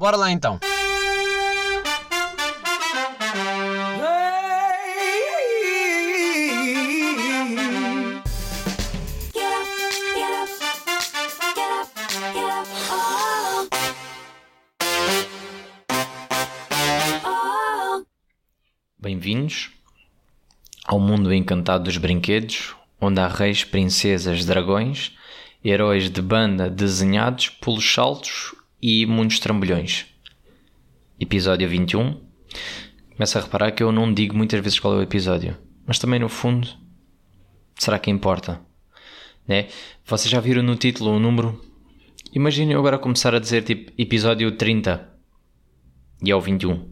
Bora lá então. Bem-vindos ao mundo encantado dos brinquedos, onde há reis, princesas, dragões, heróis de banda desenhados pelos saltos e muitos trambolhões. Episódio 21. Começa a reparar que eu não digo muitas vezes qual é o episódio, mas também no fundo, será que importa? Né? Vocês já viram no título o número? Imaginem eu agora começar a dizer tipo episódio 30 e é o 21.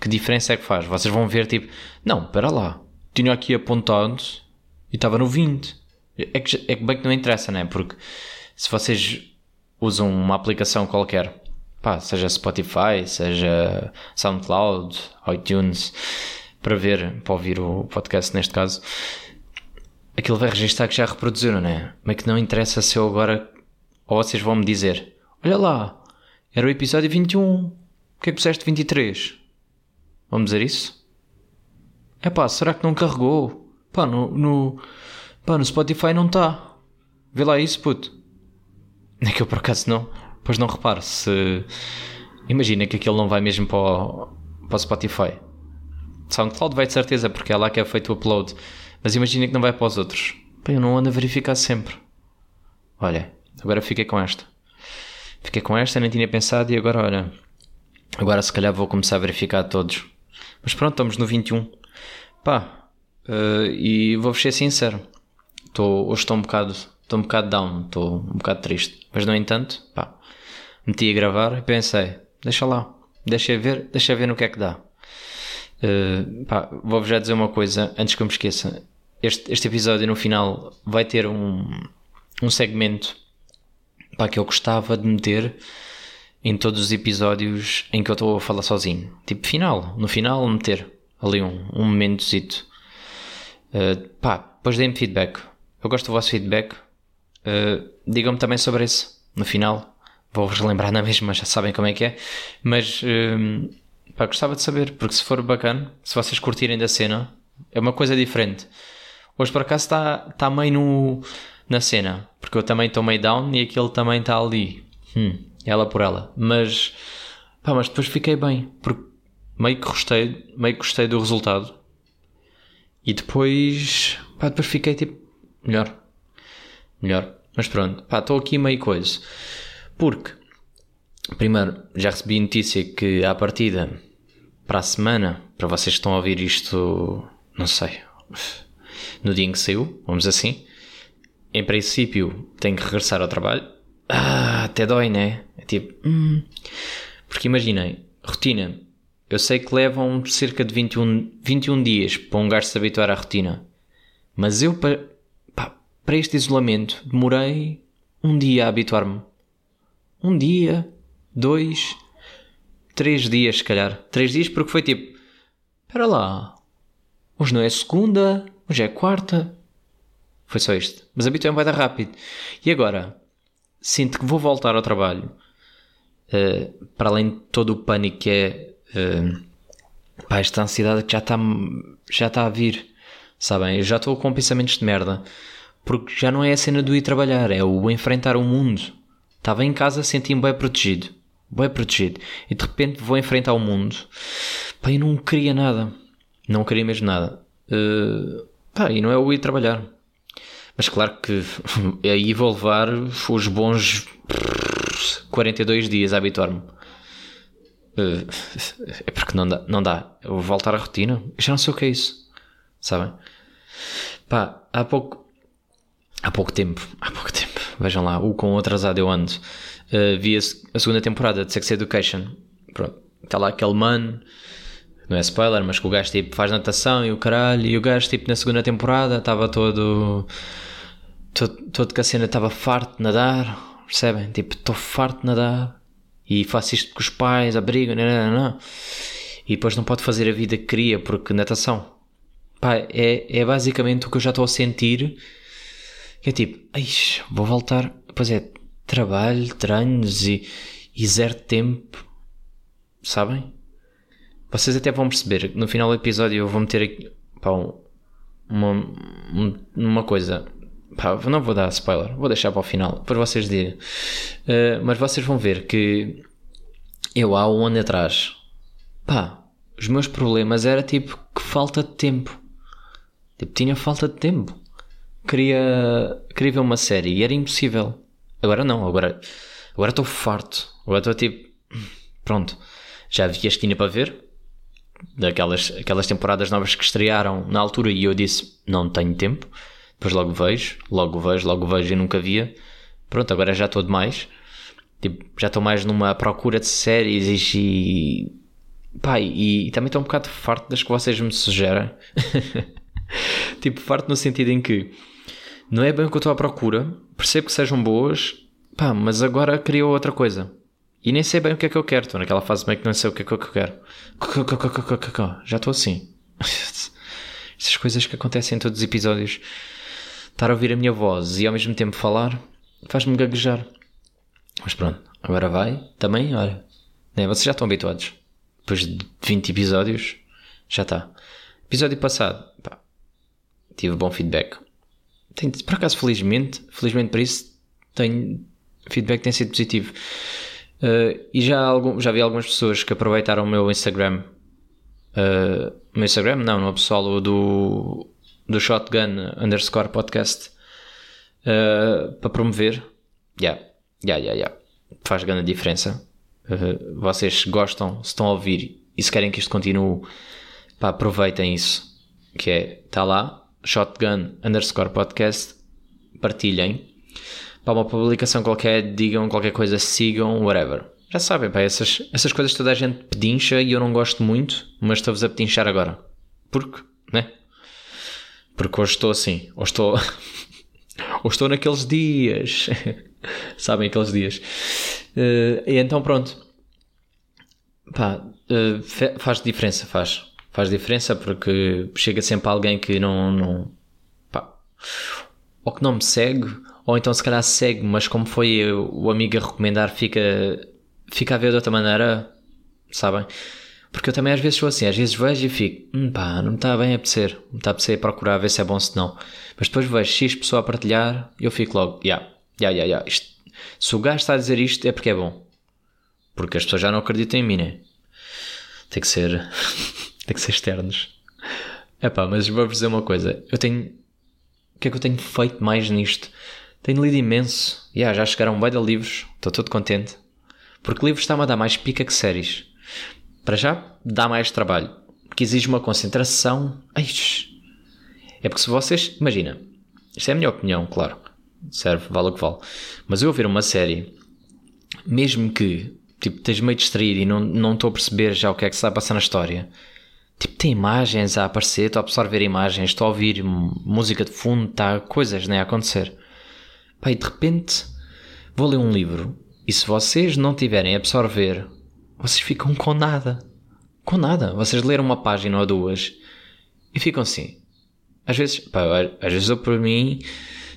Que diferença é que faz? Vocês vão ver tipo, não, espera lá, tinha aqui apontado e estava no 20. É que, é que bem que não interessa, né? Porque se vocês usam uma aplicação qualquer, pá, seja Spotify, seja SoundCloud, iTunes, para ver, para ouvir o podcast neste caso, aquilo vai registrar que já reproduziram, né? Mas que não interessa se eu agora, ou vocês vão me dizer, olha lá, era o episódio 21, o que é que puseste 23? Vamos dizer isso? É pá, será que não carregou? Pá, no, no, pá, no Spotify não está. Vê lá isso, puto. É que eu por acaso não. Pois não reparo se. Imagina que aquilo não vai mesmo para o, para o Spotify. SoundCloud vai de certeza, porque é lá que é feito o upload. Mas imagina que não vai para os outros. Pá, eu não ando a verificar sempre. Olha, agora fiquei com esta. Fiquei com esta, nem tinha pensado e agora, olha. Agora se calhar vou começar a verificar todos. Mas pronto, estamos no 21. Pá, uh, e vou-vos ser sincero. Tô, hoje estou um bocado, estou um bocado down, estou um bocado triste. Mas no entanto, pá, meti a gravar e pensei, deixa lá, deixa ver, deixa ver no que é que dá. Uh, vou-vos já dizer uma coisa antes que eu me esqueça. Este, este episódio no final vai ter um, um segmento pá, que eu gostava de meter em todos os episódios em que eu estou a falar sozinho. Tipo, final, no final meter ali um, um momentozito. Uh, pá, depois deem-me feedback. Eu gosto do vosso feedback. Uh, Digam-me também sobre esse no final. Vou-vos lembrar na mesma, já sabem como é que é. Mas uh, pá, gostava de saber, porque se for bacana, se vocês curtirem da cena, é uma coisa diferente. Hoje por acaso está tá meio no, na cena, porque eu também estou meio down e aquele também está ali. Hum, ela por ela. Mas, pá, mas depois fiquei bem, porque meio que gostei, meio que gostei do resultado. E depois, pá, depois fiquei tipo, melhor. Melhor. Mas pronto, pá, estou aqui meio coisa. Porque, primeiro, já recebi notícia que à partida, para a semana, para vocês que estão a ouvir isto, não sei, no dia em que saiu, vamos assim, em princípio tenho que regressar ao trabalho. Ah, até dói, né? É tipo, hum. porque imaginem, rotina, eu sei que levam cerca de 21, 21 dias para um gajo se habituar à rotina. Mas eu, para, para este isolamento, demorei um dia a habituar-me. Um dia, dois, três dias, se calhar. Três dias porque foi tipo: espera lá, hoje não é segunda, hoje é quarta. Foi só isto. Mas habituei-me vai dar rápido. E agora, sinto que vou voltar ao trabalho. Uh, para além de todo o pânico que é Uh, pá, esta ansiedade que já está já tá a vir, sabem? Eu já estou com pensamentos de merda, porque já não é a cena do ir trabalhar, é o enfrentar o mundo. Estava em casa, senti-me bem protegido, bem protegido, e de repente vou enfrentar o mundo. Pá, eu não queria nada, não queria mesmo nada. Uh, pá, e não é o ir trabalhar. Mas claro que aí vou levar os bons 42 dias a habituar-me. Uh, é porque não dá, não dá. Eu vou voltar à rotina. Eu já não sei o que é isso. Sabem? Pá, há pouco. Há pouco tempo. Há pouco tempo. Vejam lá, o com atrasado eu ando. Uh, vi a, a, segunda temporada de Sex Education. Pronto. Está lá aquele mano. Não é spoiler, mas que o gajo tipo faz natação e o caralho. E o gajo tipo na segunda temporada estava todo. Todo, todo que a cena estava farto de nadar. Percebem? Tipo, estou farto de nadar e faço isto com os pais, abrigo, não, não, não. e depois não pode fazer a vida que queria porque natação. É, é basicamente o que eu já estou a sentir. É tipo, vou voltar. Pois é, trabalho, treinos e, e zero tempo, sabem? Vocês até vão perceber, no final do episódio eu vou meter aqui, pá, uma, uma coisa, pá, não vou dar spoiler, vou deixar para o final, para vocês direm. Uh, mas vocês vão ver que eu há um ano atrás, pá, os meus problemas era tipo que falta de tempo. Tipo, tinha falta de tempo. Queria, queria ver uma série e era impossível. Agora não, agora agora estou farto. Agora estou tipo, pronto, já vi este tinha para ver. Daquelas aquelas temporadas novas que estrearam na altura e eu disse, não tenho tempo. Depois logo vejo, logo vejo, logo vejo e nunca via. Pronto, agora já estou demais. Tipo, já estou mais numa procura de séries e Pá, e, e também estou um bocado farto das que vocês me sugerem. tipo, farto no sentido em que não é bem o que eu estou à procura, percebo que sejam boas, pá, mas agora criou outra coisa. E nem sei bem o que é que eu quero. Estou naquela fase meio que não sei o que é que eu quero. Já estou assim. Essas coisas que acontecem em todos os episódios. Estar a ouvir a minha voz e ao mesmo tempo falar faz-me gaguejar. Mas pronto, agora vai. Também, olha. Né, vocês já estão habituados depois de 20 episódios, já está. Episódio passado, pá, tive bom feedback. Tenho, por acaso, felizmente, felizmente para isso, tenho, feedback tem sido positivo. Uh, e já, algum, já vi algumas pessoas que aproveitaram o meu Instagram. Uh, o meu Instagram, não, no pessoal do, do Shotgun underscore podcast uh, para promover. Yeah, yeah, yeah, yeah. Faz grande diferença. Uh, vocês gostam, se estão a ouvir e se querem que isto continue, pá, aproveitem isso. Que é, está lá, shotgun underscore podcast, partilhem. Para uma publicação qualquer, digam qualquer coisa, sigam, whatever. Já sabem, pá, essas, essas coisas toda a gente pedincha e eu não gosto muito, mas estou-vos a pedinchar agora. Porque, né? Porque hoje estou assim, ou estou, ou estou naqueles dias. Sabem aqueles dias. Uh, e então pronto. Pá, uh, faz diferença, faz. Faz diferença porque chega sempre alguém que não, não pá, ou que não me segue, ou então se calhar segue, mas como foi o amigo a recomendar, fica, fica a ver de outra maneira, sabem? Porque eu também às vezes sou assim, às vezes vejo e fico, hum, pá, não me está bem a apetecer, não me está a apetecer procurar ver se é bom se não. Mas depois vejo X pessoa a partilhar e eu fico logo, ya, ya, ya, isto se o gajo está a dizer isto é porque é bom. Porque as pessoas já não acreditam em mim, né? Tem que ser. tem que ser externos. É pá, mas vou-vos dizer uma coisa. Eu tenho. O que é que eu tenho feito mais nisto? Tenho lido imenso. Yeah, já chegaram um bem de livros. Estou todo contente. Porque livros está-me a dar mais pica que séries. Para já, dá mais trabalho. Porque exige uma concentração. Eish. É porque se vocês. Imagina. Isto é a minha opinião, claro serve, vale o que vale. Mas eu ouvir uma série, mesmo que tipo, esteja meio distraído e não, não estou a perceber já o que é que se está a passar na história, tipo, tem imagens a aparecer, estou a absorver imagens, estou a ouvir música de fundo, está coisas né, a acontecer. Pá, e de repente vou ler um livro e se vocês não tiverem a absorver, vocês ficam com nada. Com nada. Vocês leram uma página ou duas e ficam assim. Às vezes, pá, às vezes eu por mim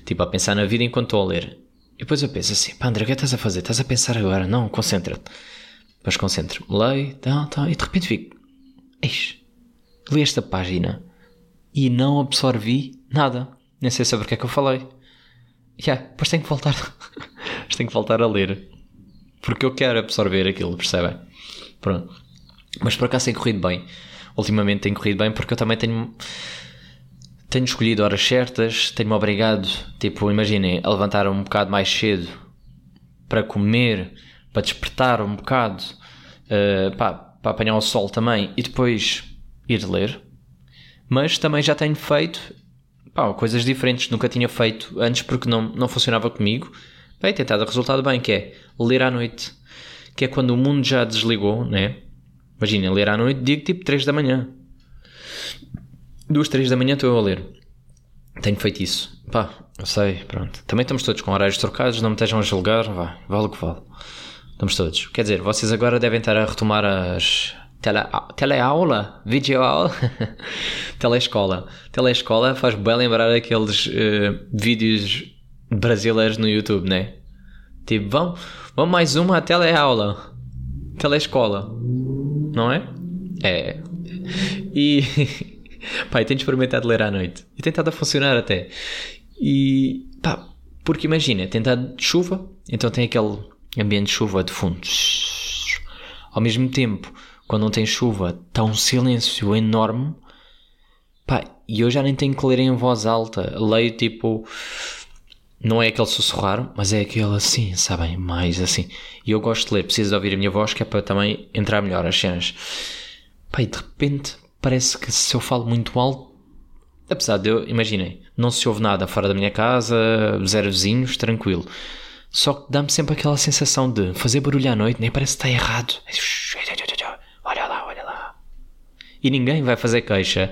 Tipo, a pensar na vida enquanto estou a ler. E depois eu penso assim, pá André, o que é estás a fazer? Estás a pensar agora? Não, concentra-te. Depois concentro leio, tá, tá, e de repente fico, eis, li esta página e não absorvi nada. Nem sei sobre o que é que eu falei. Yeah, depois tenho que voltar. tenho que voltar a ler. Porque eu quero absorver aquilo, percebem? Pronto. Mas por acaso tem corrido bem. Ultimamente tem corrido bem porque eu também tenho tenho escolhido horas certas, tenho-me obrigado, tipo, imaginem, a levantar um bocado mais cedo para comer, para despertar um bocado, uh, para apanhar o sol também e depois ir ler. Mas também já tenho feito pá, coisas diferentes, nunca tinha feito antes porque não, não funcionava comigo. Bem, tem tentado resultado bem, que é ler à noite, que é quando o mundo já desligou, né? Imaginem, ler à noite, digo tipo 3 da manhã duas, três da manhã estou a ler. Tenho feito isso. Pá, eu sei, pronto. Também estamos todos com horários trocados, não me estejam a julgar, vá, vale o que vale. Estamos todos. Quer dizer, vocês agora devem estar a retomar as tele, teleaula, videoaula, telescola. Telescola faz bem lembrar aqueles uh, vídeos brasileiros no YouTube, né? Tipo, vão, vão mais uma teleaula. Telescola. Não é? É. E. pá, tenho experimentado ler à noite. E tentado a funcionar até. E. pá, porque imagina, tentado de chuva, então tem aquele ambiente de chuva de fundo. Ao mesmo tempo, quando não tem chuva, está um silêncio enorme. Pá, e eu já nem tenho que ler em voz alta. Leio tipo não é aquele sussurrar, mas é aquele assim, sabem? Mais assim. E eu gosto de ler, preciso de ouvir a minha voz, que é para também entrar melhor as cenas. Pai, de repente parece que se eu falo muito alto, apesar de eu, imaginei, não se ouve nada fora da minha casa, zero vizinhos, tranquilo. Só que dá-me sempre aquela sensação de fazer barulho à noite, nem parece que está errado. Olha lá, olha lá. E ninguém vai fazer queixa,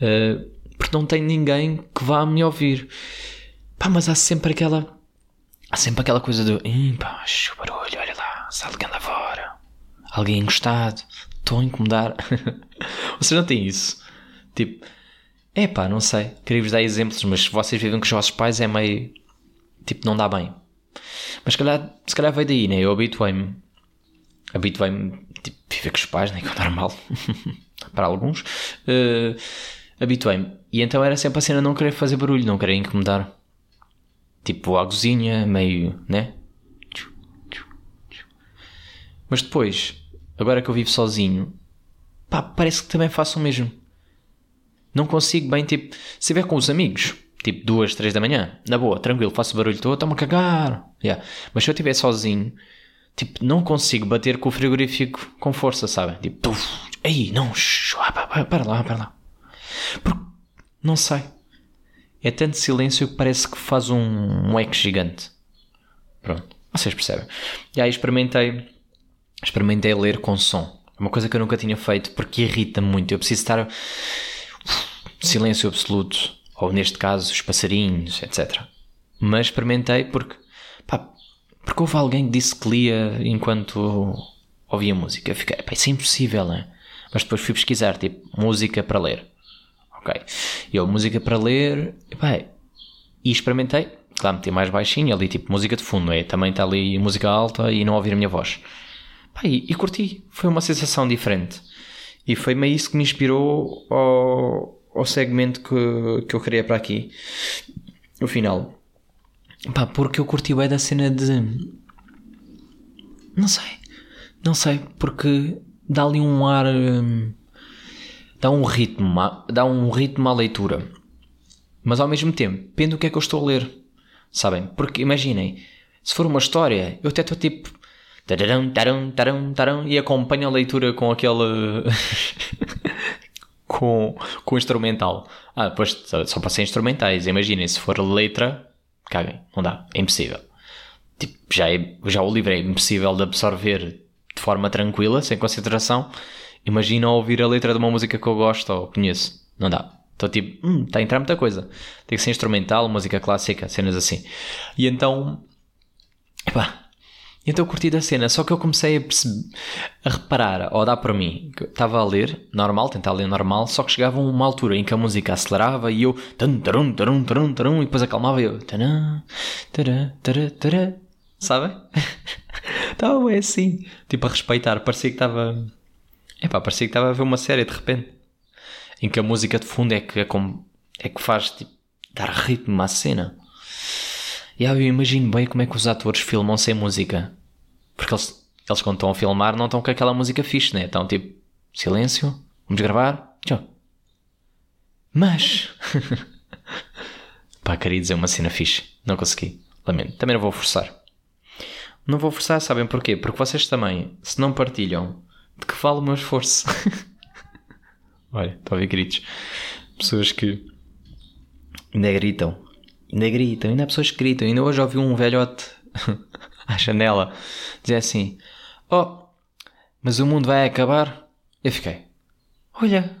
uh, porque não tem ninguém que vá me ouvir. Pá, mas há sempre aquela. Há sempre aquela coisa do. Pá, o barulho, olha lá, está alguém lá fora. Alguém encostado. Estou a incomodar. vocês não têm isso? Tipo. É pá, não sei. Queria vos dar exemplos, mas se vocês vivem com os vossos pais é meio. Tipo, não dá bem. Mas se calhar, se calhar veio daí, né? Eu habituei-me. Habituei-me. Tipo, viver com os pais, né? Que é normal. Para alguns. Uh, habituei-me. E então era sempre a cena não querer fazer barulho, não querer incomodar tipo à cozinha, meio, né? Mas depois, agora que eu vivo sozinho, pá, parece que também faço o mesmo. Não consigo bem, tipo, se estiver com os amigos, tipo duas, três da manhã, na boa, tranquilo, faço barulho todo, estou-me a cagar. Yeah. Mas se eu estiver sozinho, tipo, não consigo bater com o frigorífico com força, sabem? Tipo, ei, não, shh, para, para lá, para lá. Porque, não sei. É tanto silêncio que parece que faz um, um eco gigante. Pronto, vocês percebem. E aí experimentei, experimentei ler com som. É uma coisa que eu nunca tinha feito porque irrita-me muito. Eu preciso estar silêncio absoluto, ou neste caso os passarinhos, etc. Mas experimentei porque, porque houve alguém que disse que lia enquanto ouvia música. Fiquei, pá, isso é impossível, né? Mas depois fui pesquisar, tipo, música para ler ok. Eu, música para ler, epá, e experimentei, claro, meti mais baixinho, ali tipo música de fundo, é? também está ali música alta e não ouvir a minha voz. Epá, e, e curti, foi uma sensação diferente. E foi meio isso que me inspirou ao, ao segmento que, que eu queria para aqui. No final. Pá, porque eu curti bem da cena de. Não sei. Não sei, porque dá ali um ar. Hum, dá um ritmo, dá um ritmo à leitura. Mas ao mesmo tempo, depende do que é que eu estou a ler. Sabem? Porque imaginem, se for uma história, eu até estou tipo. Tararão, tarão, tarão, tarão, e acompanho a leitura com aquele. com, com instrumental. Ah, depois só para ser instrumentais. Imaginem, se for letra, caguem, não dá, é impossível. Tipo, já, é, já o livro é impossível de absorver de forma tranquila, sem concentração. Imagina ouvir a letra de uma música que eu gosto ou conheço. Não dá. Estou tipo, hum, está a entrar muita coisa. Tem que ser instrumental, música clássica, cenas assim. E então. Epá. Então eu curti da cena, só que eu comecei a, perceber, a reparar, ou a dar para mim, que estava a ler, normal, tentar ler normal, só que chegava uma altura em que a música acelerava e eu. Tarum, tarum, tarum, tarum, tarum, e depois acalmava e eu. Taram, taram, taram, taram, Sabem? Estava bem assim. Tipo a respeitar, parecia que estava é pá, parecia que estava a ver uma série de repente. Em que a música de fundo é que, é como, é que faz tipo, dar ritmo à cena. E aí eu imagino bem como é que os atores filmam sem música. Porque eles, eles quando estão a filmar não estão com aquela música fixe, né? Estão tipo, silêncio, vamos gravar, tchau. Mas. pá, queria dizer uma cena fixe. Não consegui. Lamento. Também não vou forçar. Não vou forçar, sabem porquê? Porque vocês também, se não partilham de que vale o meu esforço? Olha, estou a ver gritos. Pessoas que ainda gritam. Ainda gritam, ainda pessoas que gritam. Ainda hoje ouvi um velhote à janela dizer assim: Oh, mas o mundo vai acabar? Eu fiquei: Olha,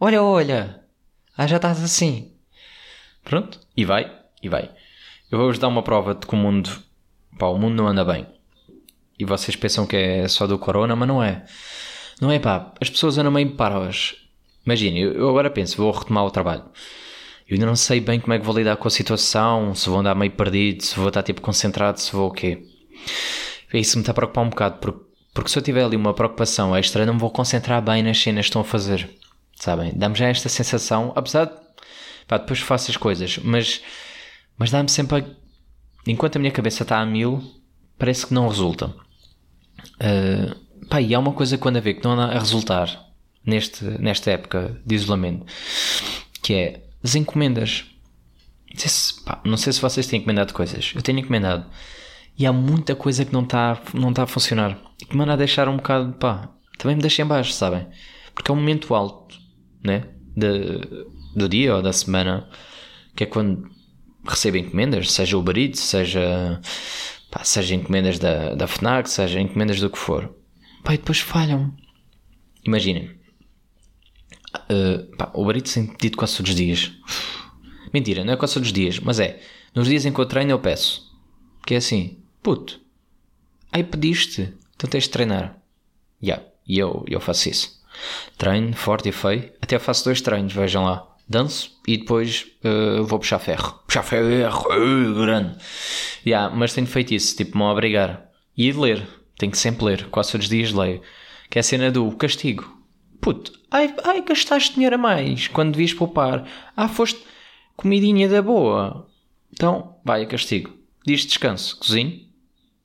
olha, olha. Ah, já estás assim. Pronto, e vai, e vai. Eu vou-vos dar uma prova de que o mundo, pá, o mundo não anda bem e vocês pensam que é só do corona, mas não é. Não é pá, as pessoas andam meio paras. Imaginem, eu agora penso, vou retomar o trabalho. Eu ainda não sei bem como é que vou lidar com a situação, se vou andar meio perdido, se vou estar tipo concentrado, se vou o quê. Isso me está a preocupar um bocado, porque, porque se eu tiver ali uma preocupação extra, não me vou concentrar bem nas cenas que estão a fazer. Sabem? Dá-me já esta sensação, apesar de. Pá, depois faço as coisas, mas, mas dá-me sempre. A, enquanto a minha cabeça está a mil, parece que não resulta. Uh, pá, e há uma coisa quando a ver que não anda a resultar neste, nesta época de isolamento, que é as encomendas. Não sei, se, pá, não sei se vocês têm encomendado coisas. Eu tenho encomendado. E há muita coisa que não está não tá a funcionar. E que me anda a deixar um bocado, pá, também me deixa em baixo, sabem? Porque é um momento alto, né? De, do dia ou da semana, que é quando recebo encomendas, seja o Eats, seja, pá, seja encomendas da, da FNAC, seja encomendas do que for. Pá, e depois falham. Imaginem, uh, pá, o Eats tem pedido quase todos os dias. Mentira, não é quase todos os dias, mas é. Nos dias em que eu treino, eu peço. Que é assim, puto, aí pediste, então tens de treinar. Yeah, e eu, eu faço isso. Treino forte e feio, até faço dois treinos, vejam lá. Danço e depois uh, vou puxar ferro. Puxar ferro, uh, grande. Yeah, mas tenho feito isso, tipo, me obrigar. E ler, tenho que sempre ler, quase todos os dias leio. Que é a cena do castigo. Puto, ai, ai gastaste dinheiro a mais quando devias poupar. Ah, foste comidinha da boa. Então, vai castigo. Diz descanso, cozinho.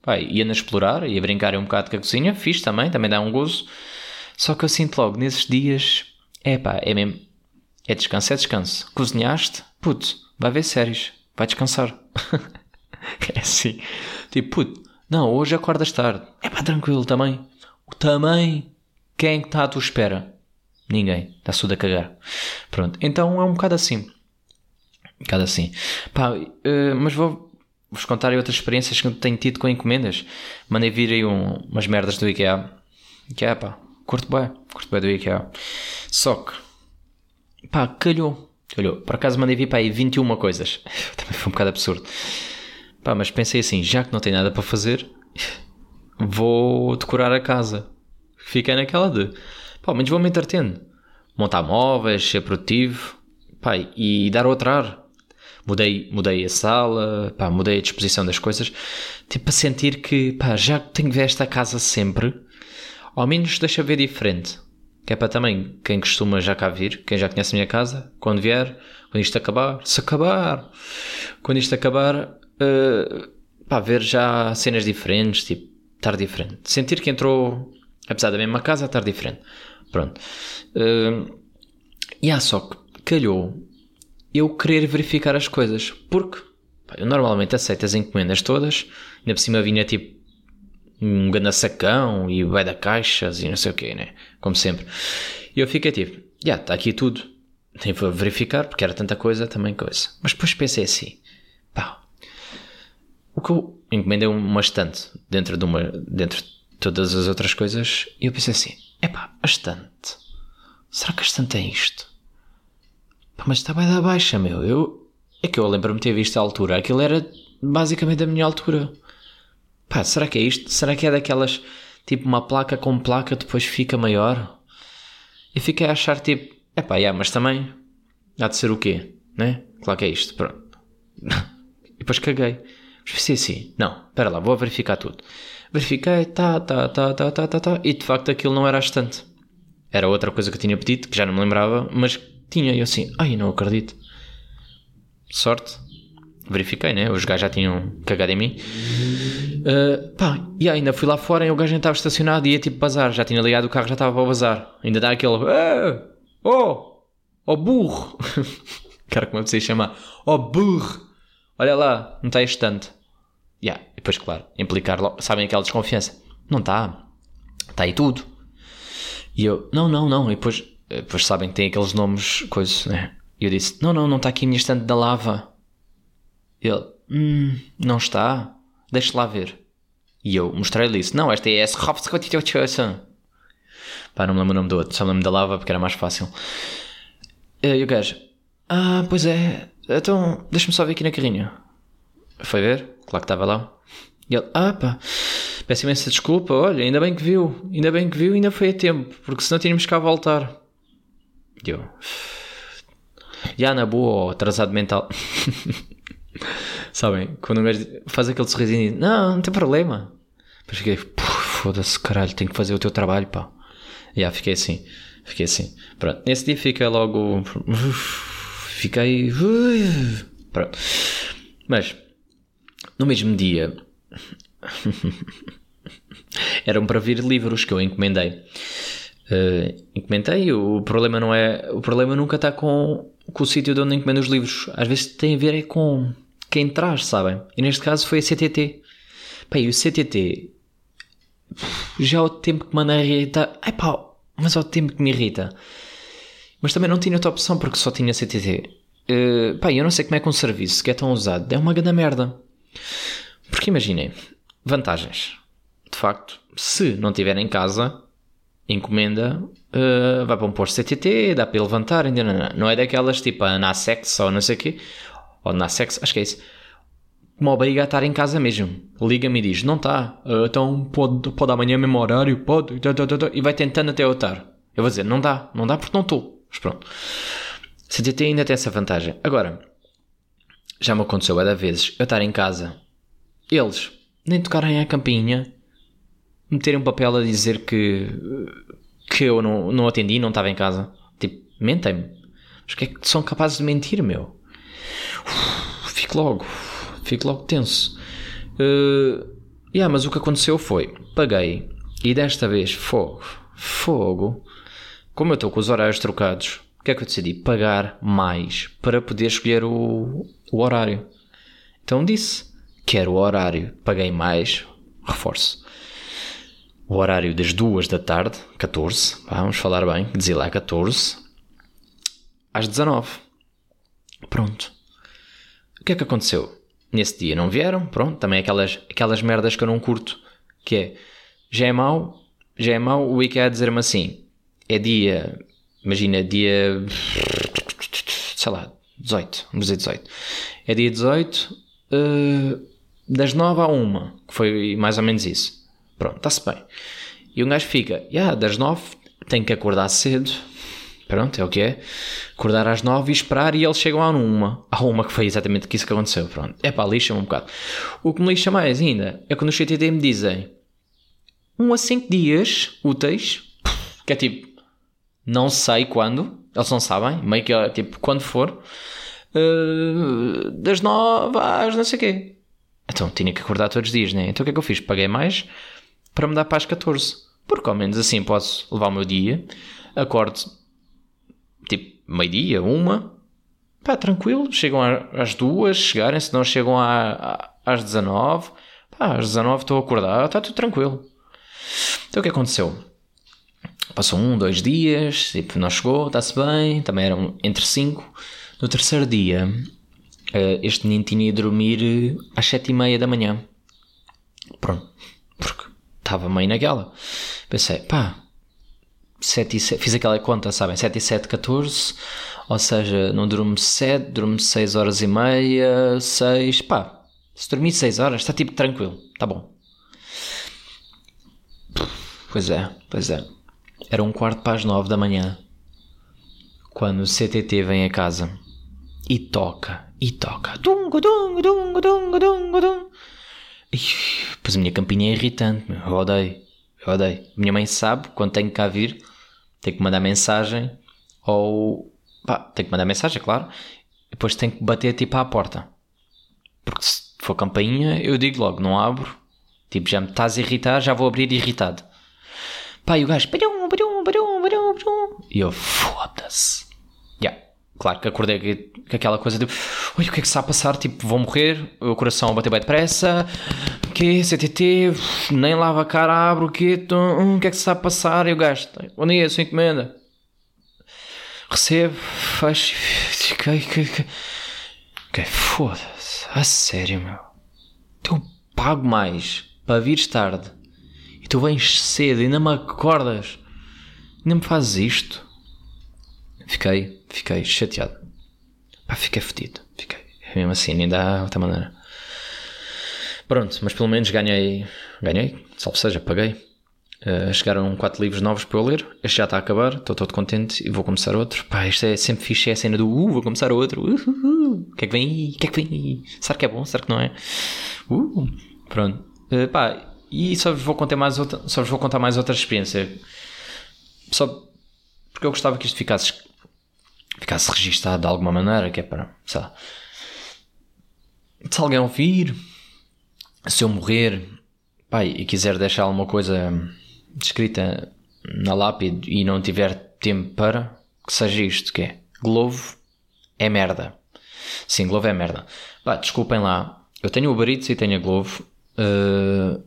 Vai, ia na explorar, ia brincar um bocado com a cozinha. Fiz também, também dá um gozo. Só que eu sinto logo nesses dias, é pá, é mesmo. É descanso, é descanso. Cozinhaste? Puto, vai ver séries. Vai descansar. é assim. Tipo, puto, não, hoje acordas tarde. É pá, tranquilo também. Também. Quem é que está à tua espera? Ninguém. Está tudo a cagar. Pronto. Então é um bocado assim. Um bocado assim. Pá, uh, mas vou vos contar outras experiências que tenho tido com encomendas. Mandei vir aí um, umas merdas do IKEA. IKEA, pá. Curto bem. Curto bem do IKEA. Só que, pá, calhou. Calhou. Por acaso mandei vir para aí 21 coisas. Também foi um bocado absurdo. Pá, mas pensei assim, já que não tenho nada para fazer, vou decorar a casa. Fiquei naquela de, pá, menos vou-me entretendo. Montar móveis, ser produtivo, pá, e dar outro ar. Mudei, mudei a sala, pá, mudei a disposição das coisas, tipo a sentir que, pá, já tenho ver esta casa sempre, ao menos deixa ver diferente. Que é para também quem costuma já cá vir, quem já conhece a minha casa, quando vier, quando isto acabar, se acabar, quando isto acabar, uh, pá, ver já cenas diferentes, tipo, estar diferente. Sentir que entrou, apesar da mesma casa, estar diferente. Pronto. Uh, e há só que calhou eu querer verificar as coisas, porque pá, eu normalmente aceito as encomendas todas, ainda por cima vinha tipo um grande sacão e vai da caixas e não sei o que, né? Como sempre. E eu fiquei tipo, já, yeah, está aqui tudo. Tenho que verificar, porque era tanta coisa, também coisa. Mas depois pensei assim, pá, o que eu encomendei uma estante dentro de uma, dentro de todas as outras coisas, e eu pensei assim, é pá, a estante, será que a estante é isto? Pá, mas está bem da baixa, meu, eu, é que eu lembro-me ter visto a altura, aquilo era basicamente a minha altura. Pá, será que é isto? Será que é daquelas, tipo uma placa com placa depois fica maior? E fiquei a achar tipo, é pá, yeah, mas também há de ser o quê? Né? Claro que é isto, pronto. e depois caguei. Mas pensei assim, não, espera lá, vou verificar tudo. Verifiquei, tá, tá, tá, tá, tá, tá, tá, e de facto aquilo não era a estante. Era outra coisa que eu tinha pedido, que já não me lembrava, mas tinha, e eu assim, ai, não acredito. Sorte, verifiquei, né? Os gajos já tinham cagado em mim. Uh, pá, e ainda fui lá fora e o gajo estava estacionado e ia tipo bazar. Já tinha ligado o carro, já estava para bazar. Ainda dá aquele. Ah, oh! Oh burro! Cara, como é que se chama? Oh burro! Olha lá, não está estante. Yeah. E depois, claro, implicar logo. Sabem aquela desconfiança? Não está. Está aí tudo. E eu, não, não, não. E depois, depois sabem que tem aqueles nomes, coisas, né? E eu disse, não, não, não está aqui a minha estante da lava. Ele, hum, não está? Deixa lá ver. E eu mostrei-lhe isso. Não, esta é essa. Pá, não me lembro o nome do outro. Só me lembro da lava porque era mais fácil. E o gajo, ah, pois é. Então, deixa-me só ver aqui na carrinha. Foi ver? Claro que estava lá. E ele, ah pá, peço imensa desculpa, olha, ainda bem que viu, ainda bem que viu, ainda foi a tempo, porque senão tínhamos cá a voltar. E eu, já na boa, atrasado mental. Sabem? Quando um gajo faz aquele sorrisinho não, não tem problema. Depois fiquei, foda-se, caralho, tenho que fazer o teu trabalho, pá. E yeah, fiquei assim, fiquei assim. Pronto, nesse dia fiquei logo, fiquei, pronto. Mas, no mesmo dia, eram para vir livros que eu encomendei. Uh, encomendei, o problema não é. O problema nunca está com, com o sítio de onde encomendo os livros. Às vezes tem a ver é com quem traz, sabem? E neste caso foi a CTT. E o CTT já é o tempo que me a irritar. Ai pá, mas é o tempo que me irrita. Mas também não tinha outra opção porque só tinha CTT. Uh, pá, eu não sei como é que um serviço que é tão usado é uma grande merda. Porque imaginem, vantagens. De facto, se não tiver em casa, encomenda, uh, vai para um posto CTT, dá para levantar, ainda não, não. não é daquelas tipo a Nasex ou não sei o quê, ou Nasex, acho que é isso, me obriga a estar em casa mesmo. Liga-me e diz: Não está, uh, então pode, pode amanhã mesmo horário, pode, e vai tentando até eu estar. Eu vou dizer: Não dá, não dá porque não estou. Mas pronto. CTT ainda tem essa vantagem. Agora, já me aconteceu várias vezes eu estar em casa, eles nem tocarem a campainha, meterem um papel a dizer que, que eu não, não atendi, não estava em casa. Tipo, mentem-me. Mas que é que são capazes de mentir, meu? Uf, fico logo, fico logo tenso. Uh, yeah, mas o que aconteceu foi, paguei e desta vez fogo, fogo. Como eu estou com os horários trocados, o que é que eu decidi? Pagar mais para poder escolher o, o horário. Então disse: quero o horário, paguei mais, reforço. O horário das 2 da tarde, 14, vamos falar bem, dizia lá 14, às 19. Pronto. O que é que aconteceu? Nesse dia não vieram, pronto, também aquelas, aquelas merdas que eu não curto, que é, já é mau, já é mau o IKEA dizer-me assim, é dia Imagina, dia. sei lá, 18, vamos dizer 18. É dia 18, uh, das 9 à 1, que foi mais ou menos isso. Pronto, está-se bem. E um gajo fica, yeah, das 9 tem que acordar cedo. Pronto, é o que é. Acordar às 9 e esperar e eles chegam à 1. À 1 que foi exatamente isso que aconteceu. Pronto. É pá, lixa-me um bocado. O que me lixa mais ainda é quando os CTT me dizem 1 a 5 dias úteis, que é tipo, não sei quando, eles não sabem, meio que tipo, quando for, uh, das nove às não sei quê. Então tinha que acordar todos os dias, né? Então o que é que eu fiz? Paguei mais para me dar para as 14. Porque ao menos assim posso levar o meu dia, acordo tipo meio-dia, uma, pá, tranquilo, chegam às duas, chegarem, se não chegam às 19, pá, às 19 estou a acordar, está tudo tranquilo. Então o que aconteceu? Passou um, dois dias, tipo, não chegou, está-se bem, também eram entre cinco. No terceiro dia, eh, este menino tinha ido dormir às sete e meia da manhã. Pronto, porque estava meio naquela. Pensei, pá, 7 e 7, fiz aquela conta, sabem, 7 e 7, 14, ou seja, não durmo 7, durmo 6 horas e meia, 6, pá, se dormir 6 horas, está tipo tranquilo, está bom. Pois é, pois é. Era um quarto para as nove da manhã. Quando o CTT vem a casa e toca, e toca. Dungo, dungo, dungo, dungo, dungo, dungo. Pois a minha campinha é irritante, eu odeio, eu odeio. Minha mãe sabe, quando tenho cá vir, tenho que mandar mensagem ou... Pá, tenho que mandar mensagem, claro. Depois tenho que bater tipo à porta. Porque se for campainha, eu digo logo, não abro. Tipo, já me estás a irritar, já vou abrir irritado. Pá, e o gajo, e eu, foda-se. Yeah. Claro que acordei com aquela coisa de, oi, o que é que está a passar? Tipo, vou morrer, o coração a bater bem depressa, que CTT, nem lava a cara, abro o quê? Hum, o que é que está a passar? E o gajo, bom dia, sua encomenda. Recebo, fecho, fiquei, fiquei, fiquei, foda-se, a sério, meu. Eu pago mais para vires tarde tu vens cedo, ainda me acordas, ainda me fazes isto. Fiquei, fiquei chateado. Pá, fiquei fedido. Fiquei. Mesmo assim, nem dá outra maneira. Pronto, mas pelo menos ganhei, ganhei, salvo seja, paguei. Uh, chegaram quatro livros novos para eu ler. Este já está a acabar, estou todo contente e vou começar outro. Pá, isto é sempre fixe, é a cena do uh, vou começar outro. Uh, uh, uh. Que é que vem aí? O que é que vem aí? Será que é bom? Será que não é? Uh, pronto. Uh, pá, e só vos vou contar mais outra, só vos vou contar mais outra experiência. Só porque eu gostava que isto ficasse, ficasse registado de alguma maneira, que é para, sei lá, se alguém ouvir, se eu morrer, pai, e quiser deixar alguma coisa escrita na lápide e não tiver tempo para, que seja isto, que é Glovo é merda. Sim, Glovo é merda. Pá, desculpem lá, eu tenho o Eats e tenho a Glovo. Uh,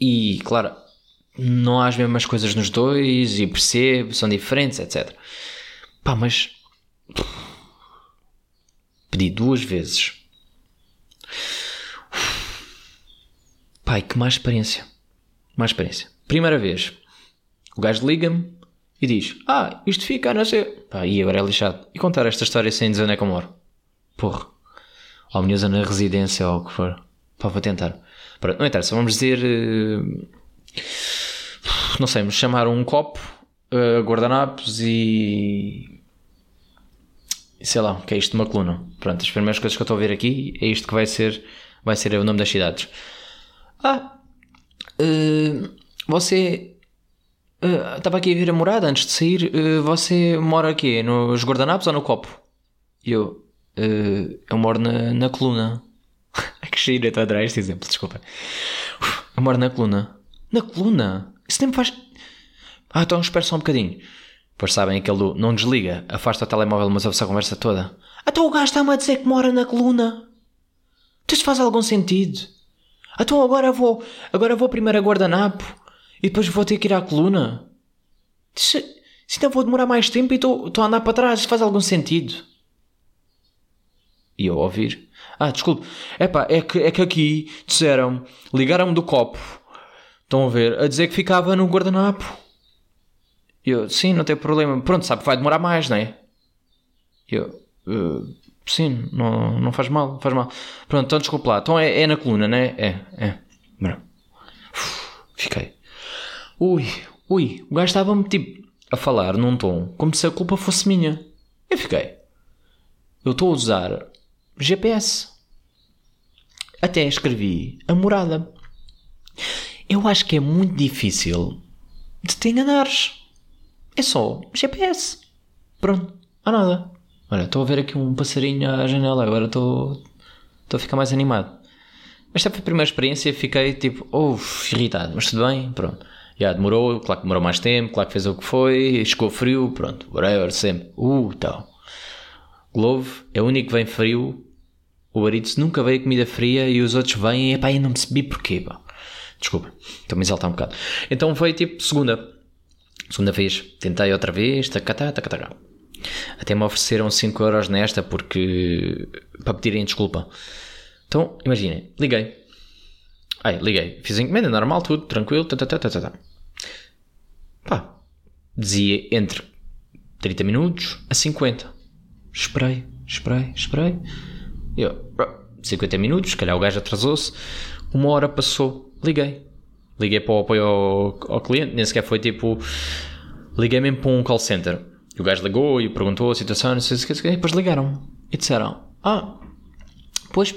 e, claro, não há as mesmas coisas nos dois e percebo, são diferentes, etc. Pá, mas pedi duas vezes. Pai, que má experiência. Má experiência. Primeira vez, o gajo liga-me e diz: Ah, isto fica a nascer. Pá, e agora é lixado. E contar esta história sem dizer onde é que eu moro. Porra. Ou a na residência ou o que for. Pá, vou tentar. Pronto, não interessa, vamos dizer. Uh, não sei, vamos chamar um copo, uh, guardanapos e. sei lá, que é isto de uma coluna. Pronto, as primeiras coisas que eu estou a ver aqui é isto que vai ser, vai ser o nome das cidades. Ah, uh, você. Estava aqui a ver a morada antes de sair. você mora aqui? Nos guardanapos ou no copo? E eu. eu moro na, na coluna. que eu estou a adorar este exemplo, desculpa. Eu moro na coluna. Na coluna? Nem me faz. Ah, então espera só um bocadinho. Pois sabem aquele do não desliga, afasta o telemóvel, mas ouve-se a conversa toda. Então o gajo está-me a dizer que mora na coluna. Isto faz algum sentido? Então agora vou, agora vou primeiro a guardanapo e depois vou ter que ir à coluna. Se, se ainda vou demorar mais tempo e estou a andar para trás, isto faz algum sentido? E eu ouvir. Ah, desculpe. Epá, é que, é que aqui disseram, ligaram-me do copo. Estão a ver? A dizer que ficava no guardanapo. Eu, sim, não tem problema. Pronto, sabe, vai demorar mais, não é? Eu, uh, sim, não, não faz mal, não faz mal. Pronto, então desculpe lá. Então é, é na coluna, não é? É, é. Uf, fiquei. Ui, ui, o gajo estava-me tipo a falar num tom como se a culpa fosse minha. Eu fiquei. Eu estou a usar GPS. Até escrevi a morada. Eu acho que é muito difícil de te enganares. É só GPS. Pronto, há nada. Olha, estou a ver aqui um passarinho à janela, agora estou, a ficar mais animado. Esta foi a primeira experiência, fiquei tipo, uff, irritado, mas tudo bem, pronto. Já demorou, claro que demorou mais tempo, claro que fez o que foi, chegou frio, pronto, whatever, sempre. Uh, tal. Glovo é o único que vem frio o Aritz nunca veio comida fria e os outros vêm e pá, eu não percebi porquê. Pá. Desculpa, estou-me a exaltar um bocado. Então foi tipo segunda. Segunda vez, tentei outra vez, tacatá, tacatá. Até me ofereceram 5 euros nesta porque. para pedirem desculpa. Então, imaginem, liguei. Ai, liguei. Fiz encomenda normal, tudo, tranquilo, tatatá, tatatá. Pá, dizia entre 30 minutos a 50. Esperei, esperei, esperei. Eu, 50 minutos, se calhar o gajo atrasou-se. Uma hora passou, liguei. Liguei para o apoio ao, ao cliente, nem sequer foi tipo. Liguei mesmo para um call center. O gajo ligou e perguntou a situação, não sei o que, e depois ligaram e disseram: Ah, pois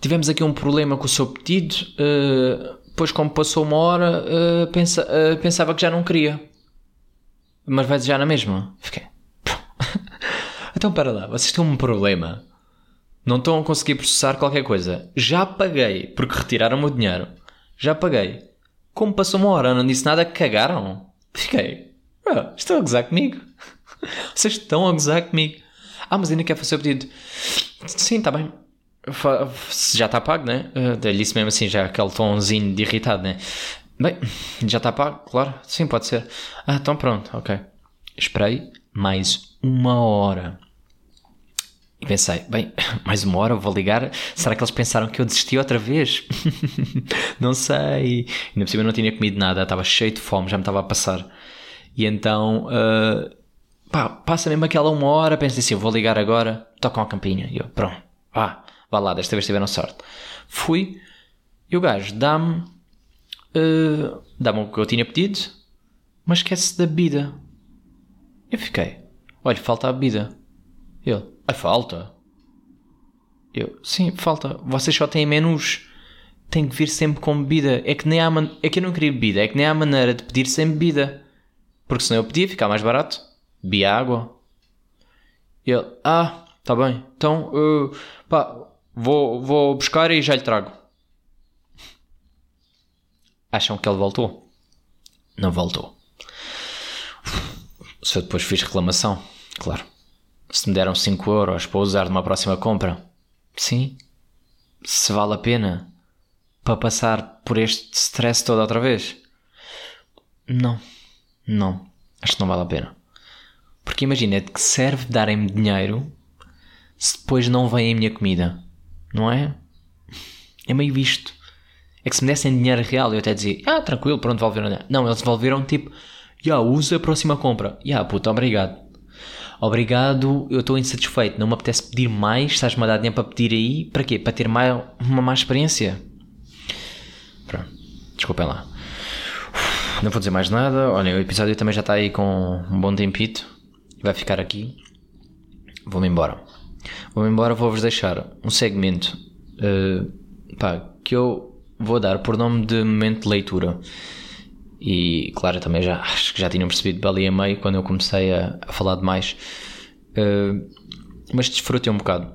tivemos aqui um problema com o seu pedido. Uh, depois, como passou uma hora, uh, pensa, uh, pensava que já não queria, mas vai já na mesma. Fiquei. então, para lá, vocês têm um problema não estão a conseguir processar qualquer coisa. Já paguei, porque retiraram o meu dinheiro. Já paguei. Como passou uma hora, não disse nada, cagaram. Fiquei. Oh, estão a gozar comigo. Vocês estão a gozar comigo. Ah, mas ainda quer fazer o pedido. Sim, está bem. Já está pago, né? Uh, disse mesmo assim, já aquele tomzinho de irritado, né? Bem, já está pago, claro. Sim, pode ser. Ah, então pronto, ok. Esperei mais uma hora. E pensei, bem, mais uma hora vou ligar. Será que eles pensaram que eu desisti outra vez? não sei. Ainda por cima não tinha comido nada, estava cheio de fome, já me estava a passar. E então, uh, pá, passa mesmo aquela uma hora, pensei assim, vou ligar agora, tocam a campinha. E eu, pronto, vá, vá lá, desta vez tiveram sorte. Fui, e o gajo dá-me, uh, dá-me o que eu tinha pedido, mas esquece da bebida. Eu fiquei, olha, falta a bebida. Ele, a falta? Eu, sim, falta. Vocês só têm menus. Tem que vir sempre com bebida. É que nem há man... É que eu não queria bebida. É que nem há maneira de pedir sem bebida. Porque senão eu pedia, ficar mais barato. Bebia água. Ele, ah, tá bem. Então, uh, pá, vou, vou buscar e já lhe trago. Acham que ele voltou? Não voltou. Se eu depois fiz reclamação, claro. Se me deram 5 euros para usar numa próxima compra, sim. Se vale a pena para passar por este stress todo outra vez, não. Não. Acho que não vale a pena. Porque imagina, de que serve darem-me dinheiro se depois não vem a minha comida? Não é? É meio visto. É que se me dessem dinheiro real eu até dizia, ah, tranquilo, pronto, devolveram. Não, eles devolveram tipo, já, yeah, usa a próxima compra. Já, yeah, puta, obrigado. Obrigado, eu estou insatisfeito, não me apetece pedir mais, estás-me a dar dinheiro para pedir aí, para quê? Para ter mais, uma má experiência? Pronto, desculpem lá. Não vou dizer mais nada, olha, o episódio também já está aí com um bom tempito, vai ficar aqui. Vou-me embora. Vou-me embora, vou-vos deixar um segmento uh, pá, que eu vou dar por nome de momento de leitura. E claro, também já acho que já tinham percebido ali a meio quando eu comecei a, a falar demais. Uh, mas desfrutei um bocado.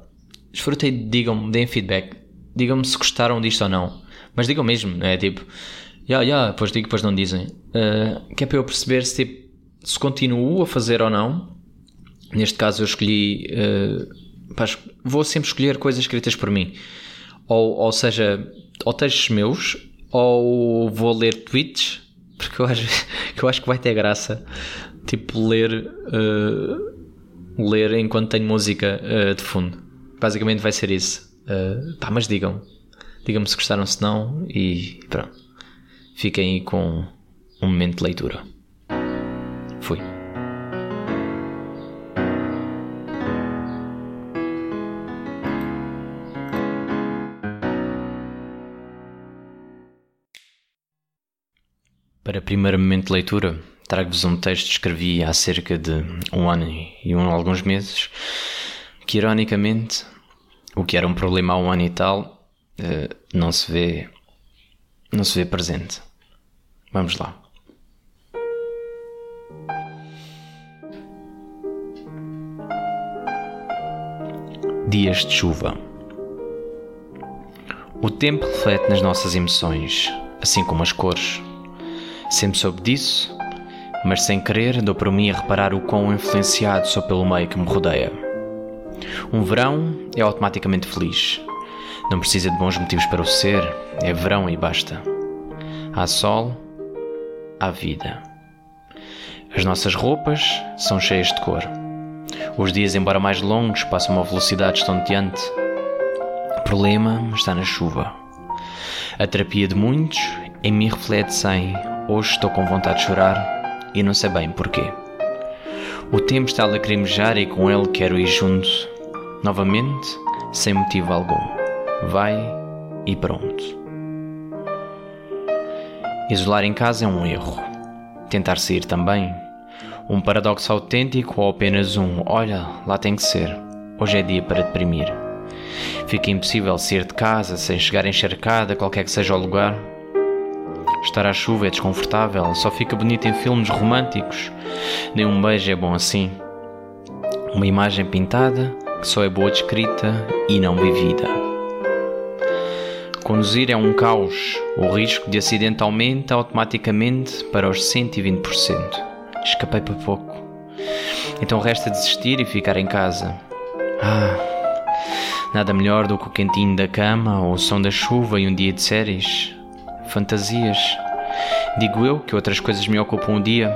Desfrutei, digam-me, deem feedback. Digam-me se gostaram disto ou não. Mas digam mesmo, não é? Tipo, já, yeah, já, yeah, depois digo, depois não dizem. Uh, que é para eu perceber se, tipo, se continuo a fazer ou não. Neste caso eu escolhi. Uh, vou sempre escolher coisas escritas por mim. Ou, ou seja, ou textos meus, ou vou ler tweets porque eu acho, eu acho que vai ter graça tipo ler uh, ler enquanto tenho música uh, de fundo. Basicamente vai ser isso. Uh, pá, mas digam. Digam-me se gostaram se não e pronto. Fiquem aí com um momento de leitura. Fui Para primeiro momento de leitura, trago-vos um texto que escrevi há cerca de um ano e um, alguns meses, que ironicamente, o que era um problema há um ano e tal, eh, não se vê, não se vê presente. Vamos lá. Dias de chuva. O tempo reflete nas nossas emoções, assim como as cores Sempre soube disso, mas sem querer dou por mim a reparar o quão influenciado sou pelo meio que me rodeia. Um verão é automaticamente feliz. Não precisa de bons motivos para o ser, é verão e basta. Há sol, há vida. As nossas roupas são cheias de cor. Os dias, embora mais longos, passam a uma velocidade estonteante. O problema está na chuva. A terapia de muitos em mim reflete sem Hoje estou com vontade de chorar e não sei bem porquê. O tempo está a lacrimejar e com ele quero ir junto, novamente, sem motivo algum. Vai e pronto. Isolar em casa é um erro. Tentar sair também. Um paradoxo autêntico ou apenas um olha, lá tem que ser. Hoje é dia para deprimir. Fica impossível sair de casa sem chegar encharcada, qualquer que seja o lugar. Estar à chuva é desconfortável, só fica bonito em filmes românticos. Nem um beijo é bom assim. Uma imagem pintada que só é boa de escrita e não vivida. Conduzir é um caos. O risco de acidente aumenta automaticamente para os 120%. Escapei por pouco. Então resta desistir e ficar em casa. Ah, nada melhor do que o quentinho da cama ou o som da chuva e um dia de séries fantasias. Digo eu que outras coisas me ocupam o dia.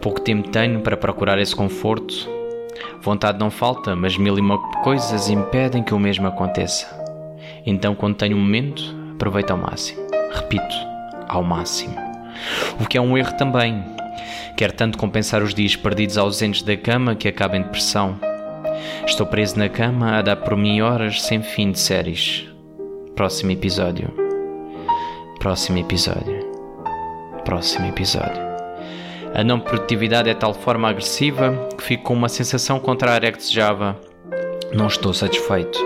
Pouco tempo tenho para procurar esse conforto. Vontade não falta, mas mil e uma coisas impedem que o mesmo aconteça. Então, quando tenho um momento, aproveito ao máximo. Repito, ao máximo. O que é um erro também. Quero tanto compensar os dias perdidos ausentes da cama que acaba em depressão. Estou preso na cama a dar por mim horas sem fim de séries. Próximo episódio. Próximo episódio. Próximo episódio. A não produtividade é de tal forma agressiva que fico com uma sensação contrária que desejava. Não estou satisfeito.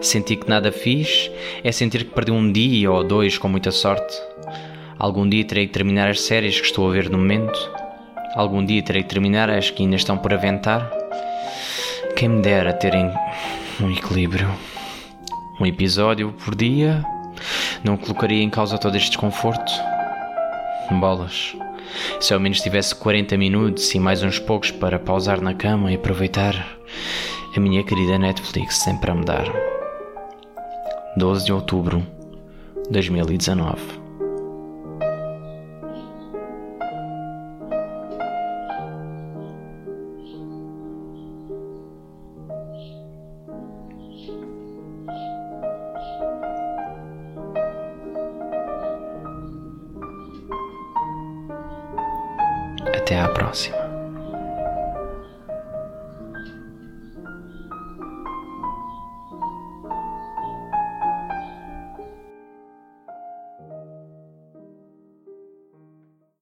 Sentir que nada fiz é sentir que perdi um dia ou dois com muita sorte. Algum dia terei que terminar as séries que estou a ver no momento. Algum dia terei que terminar as que ainda estão por aventar. Quem me dera terem um equilíbrio. Um episódio por dia não colocaria em causa todo este desconforto. Bolas. Se ao menos tivesse 40 minutos e mais uns poucos para pausar na cama e aproveitar a minha querida Netflix sempre a me dar. 12 de outubro de 2019